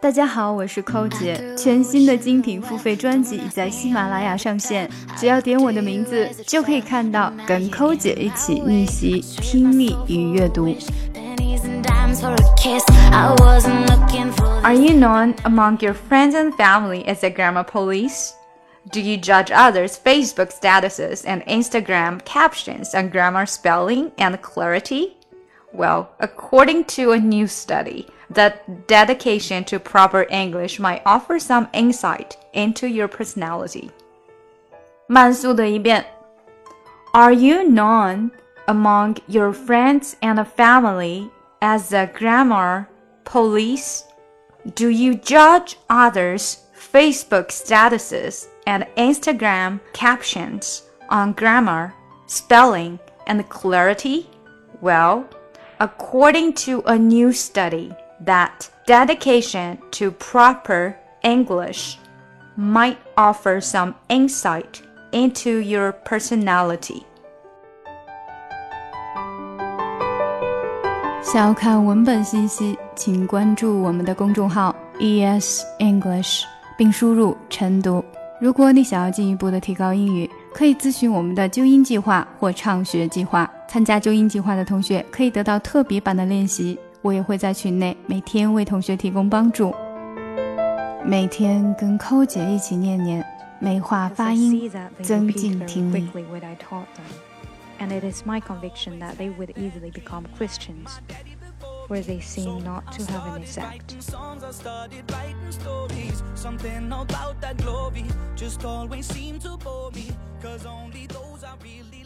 大家好，我是寇姐。全新的精品付费专辑已在喜马拉雅上线，只要点我的名字，就可以看到跟寇姐一起逆袭听力与阅读。Are you known among your friends and family as a grammar police? Do you judge others' Facebook statuses and Instagram captions on grammar spelling and clarity? Well, according to a new study, that dedication to proper English might offer some insight into your personality. 慢速的一遍. Are you known among your friends and family as a grammar police? Do you judge others' Facebook statuses and Instagram captions on grammar, spelling, and clarity? Well, according to a new study, that dedication to proper English might offer some insight into your personality. 想要看文本信息，请关注我们的公众号 ES English，并输入晨读。如果你想要进一步的提高英语， 可以咨询我们的纠音计划或畅学计划。参加纠音计划的同学可以得到特别版的练习。我也会在群内每天为同学提供帮助，每天跟扣姐一起念念，美化发音，增进听力。And it is my conviction that they would easily become Christians, where they seem not to have any sect. Something about that glory just always seemed to bore me, cause only those I really